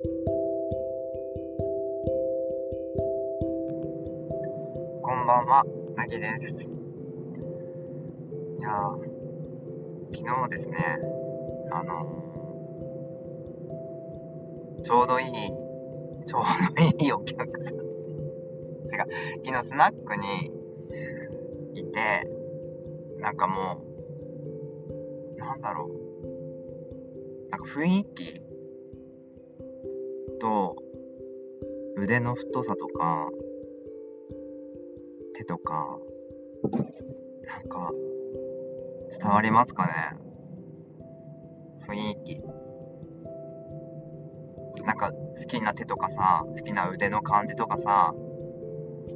こんばんは、なぎです。いや、昨日ですね、あのー、ちょうどいい、ちょうどいいお客さん。違う、昨日スナックにいて、なんかもう、なんだろう、なんか雰囲気と腕の太さとか、手とか、なんか、伝わりますかね？雰囲気。なんか、好きな手とかさ、好きな腕の感じとかさ、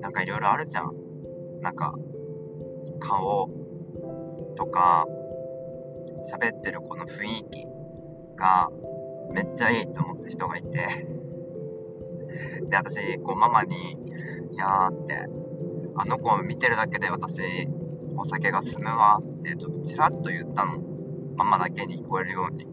なんかいろいろあるじゃん。なんか、顔とか、喋ってるこの雰囲気がめっちゃいいと思った人がいて、で、私、こう、ママに、いやーって、あの子を見てるだけで私、お酒が進むわってちょっとチラッと言ったの。ママだけに聞こえるように。そ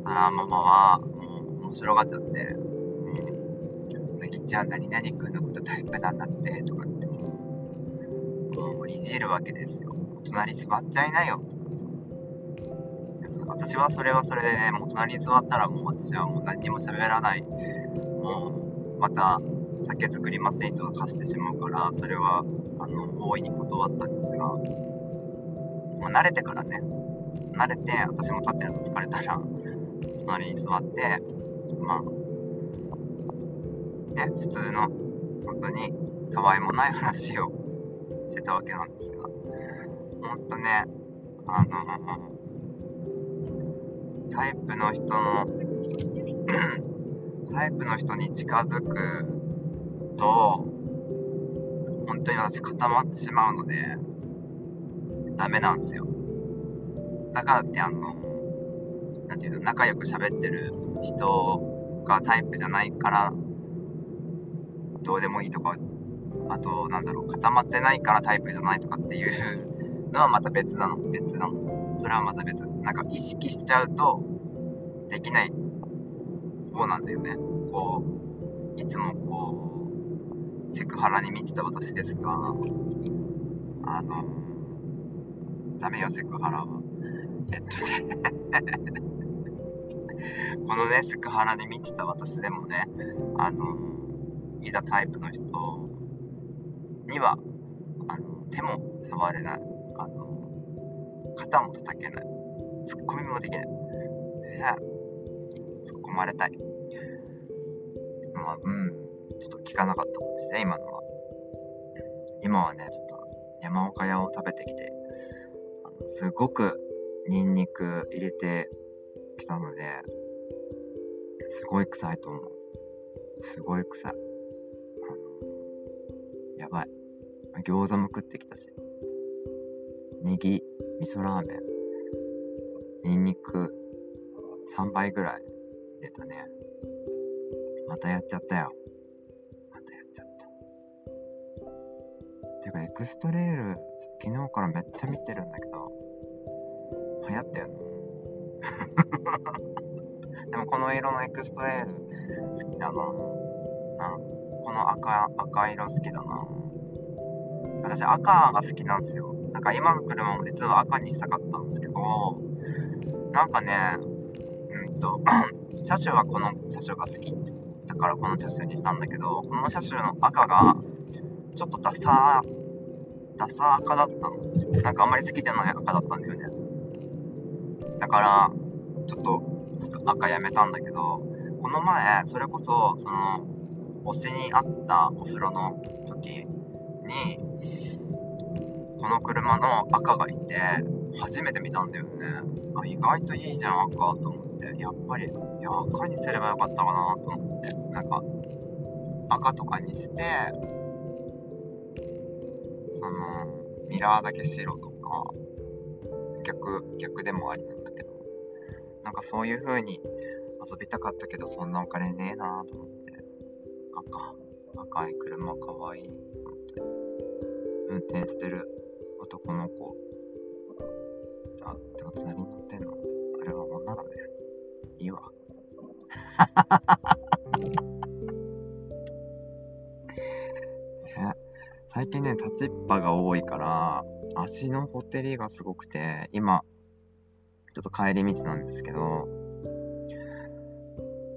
したらママは、もう面白がっちゃって、うん。なぎちゃん何々くんのことタイプなんだって、とかって。もういじるわけですよ。隣座っちゃいなよ、とか。私はそれはそれでね、もう隣に座ったらもう私はもう何にも喋らない。もう、また、酒作りませんとか貸してしまうから、それは、あの、大いに断ったんですが、まあ、慣れてからね、慣れて、私も立ってるの疲れたら、隣に座って、まあ、ね、普通の、本当に、たわいもない話をしてたわけなんですが、ほんとね、あのタイプの人の、タイプの人に近づくと、本当に私固まってしまうので、ダメなんですよ。だからってあの、なんていうの、仲良く喋ってる人がタイプじゃないから、どうでもいいとか、あと、なんだろう、固まってないからタイプじゃないとかっていうのはまた別なの、別なの。それはまた別。なんか意識しちゃうと、できない方なんだよね。こう、いつもこう、セクハラに満ちた私ですが、あの、ダメよ、セクハラは。えっとね、このね、セクハラに満ちた私でもね、あの、いざタイプの人には、あの、手も触れない、あの、肩も叩けない、ツッコミもできない。で、突っ込まれたい。まあ、うん、ちょっと聞かなかったことですね、今のは。今はね、ちょっと山岡屋を食べてきて、あのすごくニンニク入れてきたので、すごい臭いと思う。すごい臭い。あの、やばい。餃子も食ってきたし、ネギ、味噌ラーメン、ニンニク3倍ぐらい入れたね。またやっちゃったよ。またやっちゃった。てか、エクストレール、昨日からめっちゃ見てるんだけど、流行ったよね。でもこの色のエクストレール好きだな。なこの赤、赤色好きだな。私赤が好きなんですよ。なんか今の車も実は赤にしたかったんですけど、なんかね、うんと、車種はこの車種が好きだからこの車種にしたんだけど、この車種の赤がちょっとダサ、ダサ赤だったの。なんかあんまり好きじゃない赤だったんだよね。だから、ちょっと赤やめたんだけど、この前、それこそ、その、推しにあったお風呂の時に、この車の赤がいて、初めて見たんだよね。あ、意外といいじゃん、赤と思って。やっぱり、いや、赤にすればよかったかなと思って。なんか、赤とかにして、その、ミラーだけ白とか、逆、逆でもありなんだけど、なんかそういう風に遊びたかったけど、そんなお金ねえなと思って。赤、赤い車かわいい。本当に。運転してる男の子。あ、でもこと乗ってんのあれは女だね。いいわ。最近ね、立ちっぱが多いから、足のほてりがすごくて、今、ちょっと帰り道なんですけど、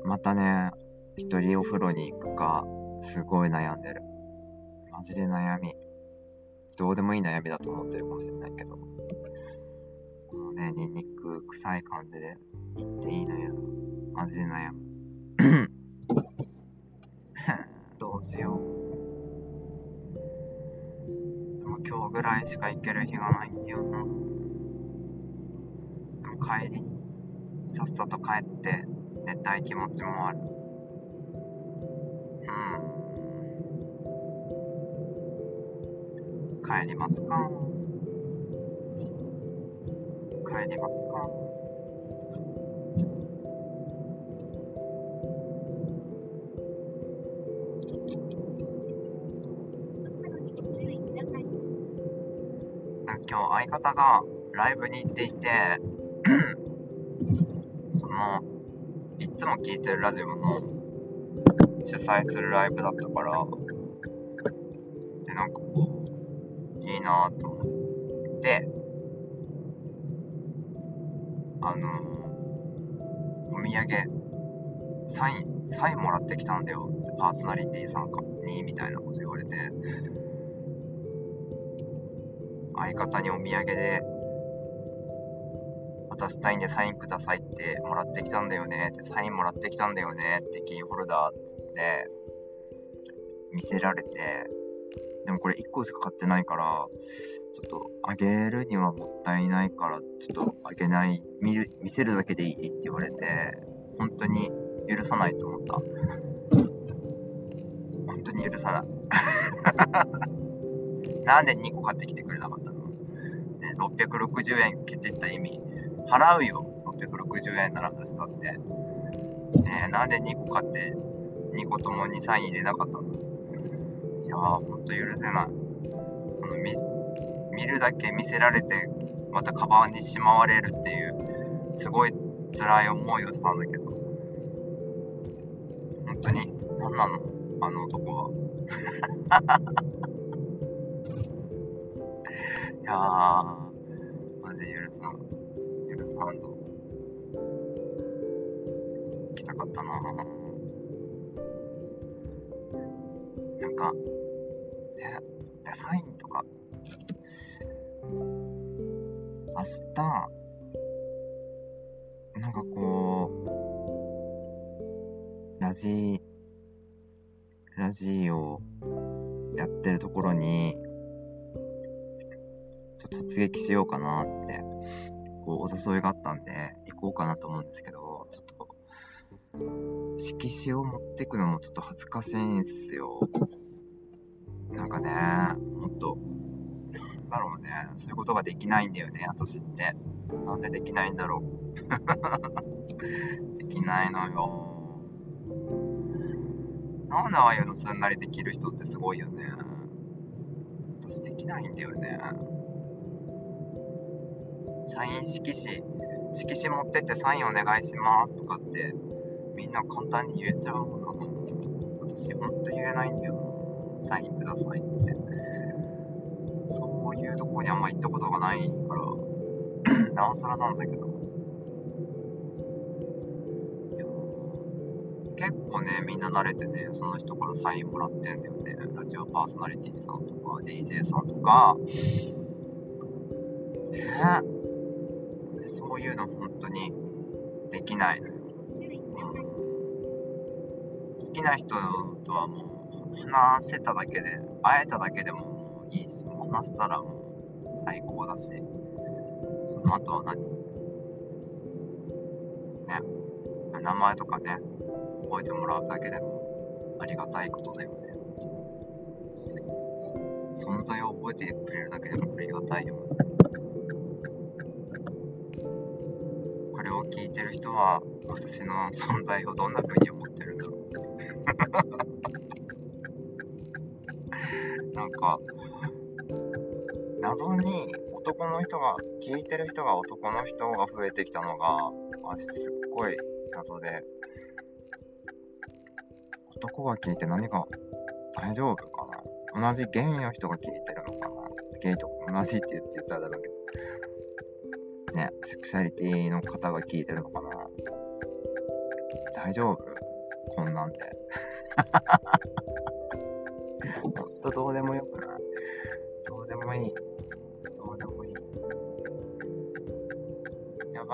またね、一人お風呂に行くか、すごい悩んでる。マジで悩み。どうでもいい悩みだと思ってるかもしれないけど。ニンニク臭い感じで行っていいのや。マジで悩む。どうしよう。でも今日ぐらいしか行ける日がないんだよな。でも帰りに、さっさと帰って寝たい気持ちもある。うん。帰りますか帰りますか？今日相方がライブに行っていて そのいつも聴いてるラジオの主催するライブだったからでなんかこういいなと思ってあのお土産サインサインもらってきたんだよ。ってパーソナリティさんにみたいなこと言われて。相方にお土産で渡したいんでサインくださいってもらってきたんだよね。ってサインもらってきたんだよね。ってキーホルダーつって見せられて。でもこれ1個しか買ってないからちょっとあげるにはもったいないからちょっとあげない見る見せるだけでいいって言われて本当に許さないと思った本当に許さない なんで2個買ってきてくれなかったの、ね、?660 円ケチった意味。払うよ。660円ならずだって。ねなんで2個買って2個ともにサイン入れなかったの？いやー、ほんと許せない。あの見るだけ見せられて、またカバンにしまわれるっていう、すごい辛い思いをしたんだけど。本当に、何なの？あの男は。いやー、マジ許さん。許さんぞ。行きたかったななんか、ね、サインとか、明日、なんかこう、ラジ、ラジオやってるところに、ちょっと突撃しようかなって、こう、お誘いがあったんで、行こうかなと思うんですけど、ちょっと、色紙を持ってくのもちょっと恥ずかしいんすよ。なんかね、もっと、そういうことができないんだよね、私って。なんでできないんだろう。できないのよ。なんでああいうのすんなりできる人ってすごいよね。私できないんだよね。サイン色紙、色紙持ってってサインお願いしますとかって、みんな簡単に言えちゃうもんなの。私ほんと言えないんだよな。サインくださいって。ういうとこにあんま行ったことがないから、なおさらなんだけど。結構ね、みんな慣れてね、その人からサインもらってんだよね。ラジオパーソナリティさんとか、DJ さんとか。ねえそういうの本当にできないのよ。うん好きな人とはもう話せただけで、会えただけでもいいし、もう話したらもう最高だし、その後は何？ね、名前とかね、覚えてもらうだけでもありがたいことだよね。存在を覚えてくれるだけでもありがたいよ、マジで。聞いてる人は私の存在をどんな風に思ってるんだろう なんか謎に男の人が聞いてる人が男の人が増えてきたのがあすっごい謎で。男が聞いて何が大丈夫かな？同じゲイの人が聞いてるのかな？ゲイと同じって言ってただろうけど。ね、セクシャリティの方が聞いてるのかな？大丈夫？こんなんで。ほんとどうでもよく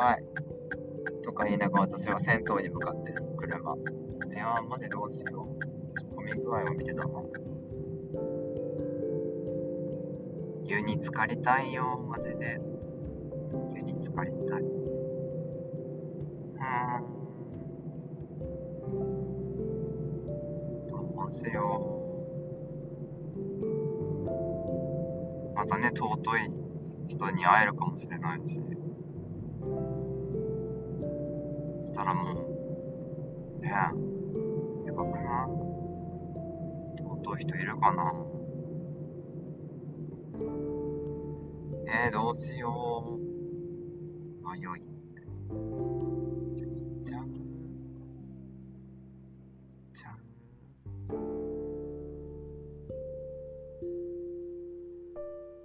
やばい。とか言いながら私は銭湯に向かってる車。いやー、マジどうしよう。混み具合を見てたの。湯に浸かりたいよ、マジで。湯に浸かりたい。うん。どうしよう。またね、尊い人に会えるかもしれないし。したらもう、ねえ、やばくない尊い人いるかなえー、どうしよう。迷い。行っちゃう行っちゃう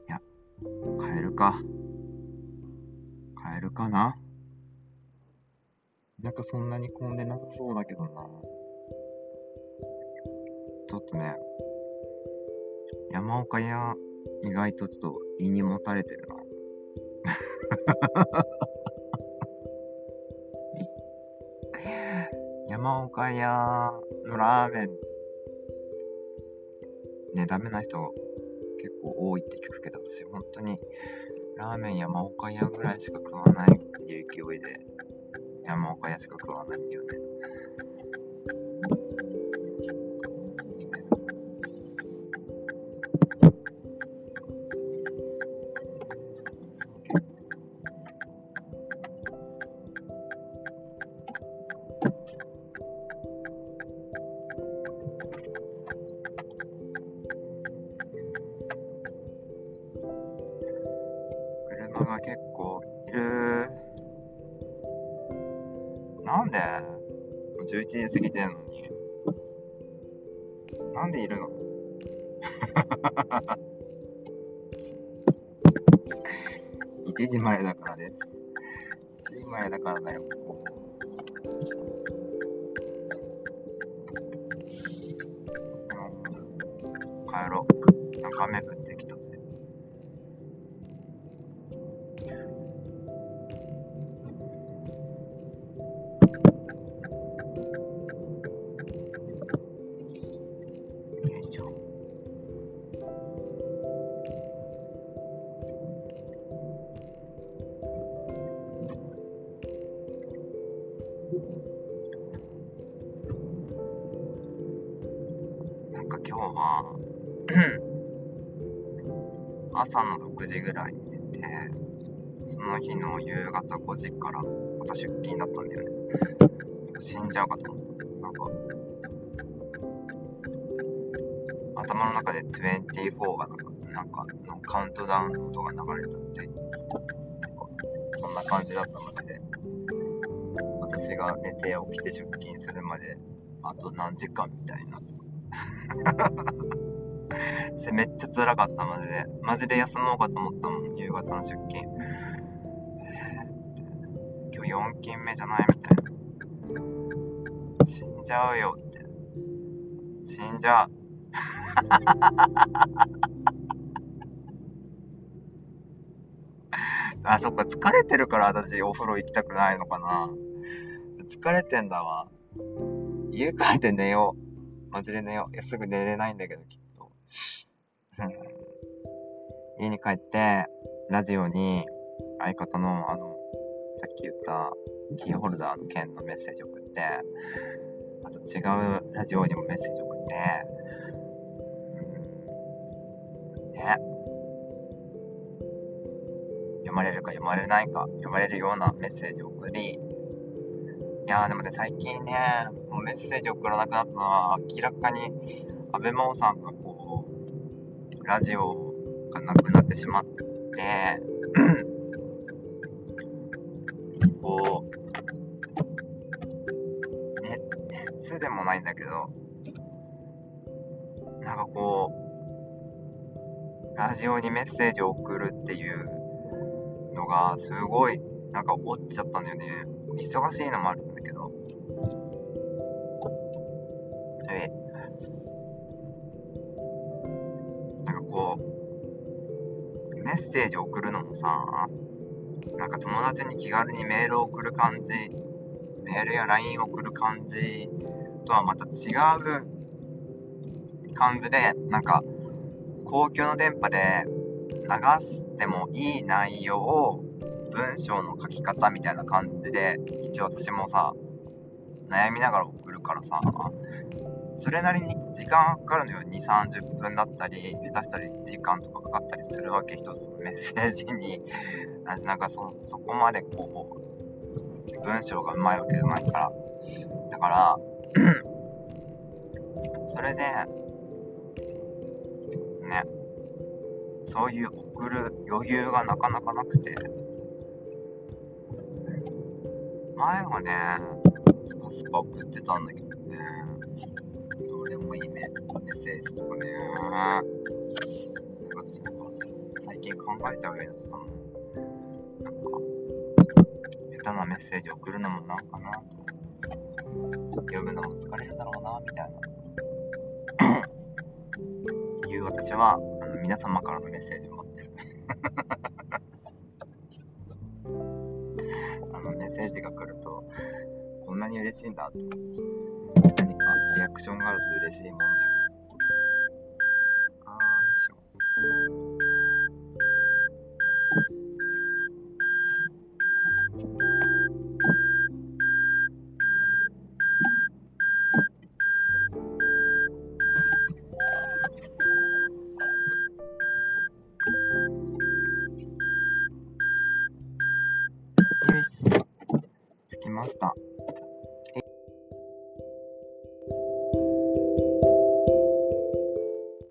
いや、帰るか。帰るかななんかそんなに混んでなさそうだけどな。ちょっとね、山岡屋、意外とちょっと胃にもたれてるな。山岡屋のラーメン、ね、ダメな人結構多いって聞くけど、私本当にラーメン山岡屋ぐらいしか食わないっていう勢いで、山岡屋しか食わないんだよね。なんで ?11 時過ぎてんのに。なんでいるの？1時までだからです。1時までだからだよ、帰ろう。なん朝の6時ぐらいに寝てその日の夕方5時からまた出勤だったんだよね。死んじゃうかと思った。なんか頭の中で24がなんかなんかのカウントダウンの音が流れたってなんかそんな感じだったので私が寝て起きて出勤するまであと何時間みたいな。それめっちゃ辛かったマジでマジで休もうかと思ったもん夕方の出勤。えー今日4勤目じゃないみたいな。死んじゃうよって。死んじゃう。あそっか疲れてるから私お風呂行きたくないのかな。疲れてんだわ。家帰って寝よう。マジで寝よう。いや、すぐ寝れないんだけど、きっと。家に帰って、ラジオに相方の、あの、さっき言ったキーホルダーの件のメッセージ送って、あと違うラジオにもメッセージ送って、うん、ね。読まれるか読まれないか、読まれるようなメッセージを送り、いやーでもね、最近ね、もうメッセージ送らなくなったのは、明らかに、安倍真央さん、ラジオがなくなってしまって、こう、ね、熱でもないんだけど、なんかこうラジオにメッセージを送るっていうのがすごいなんか落ちちゃったんだよね。忙しいのもあるんだけど。えッセージ送るのもさなんか友達に気軽にメールを送る感じメールや LINE を送る感じとはまた違う感じでなんか公共の電波で流してもいい内容を文章の書き方みたいな感じで一応私もさ悩みながら送るからさそれなりに時間かかるのよ。2 3 0分だったり下手したら1時間とかかかったりするわけ一つのメッセージになんかそそこまでこう文章がうまいわけじゃないから。だから それでねそういう送る余裕がなかなかなくて。前はねスパスパ送ってたんだけどね。でもいいね。メッセージとかね。なんか最近考えちゃうようになってたのなんか下手なメッセージ送るのもなんかな。と読むのも疲れるだろうなみたいな。っていう私はあの皆様からのメッセージを待ってる。あのメッセージが来るとこんなに嬉しいんだ。とクションがあると嬉しいもんだよ。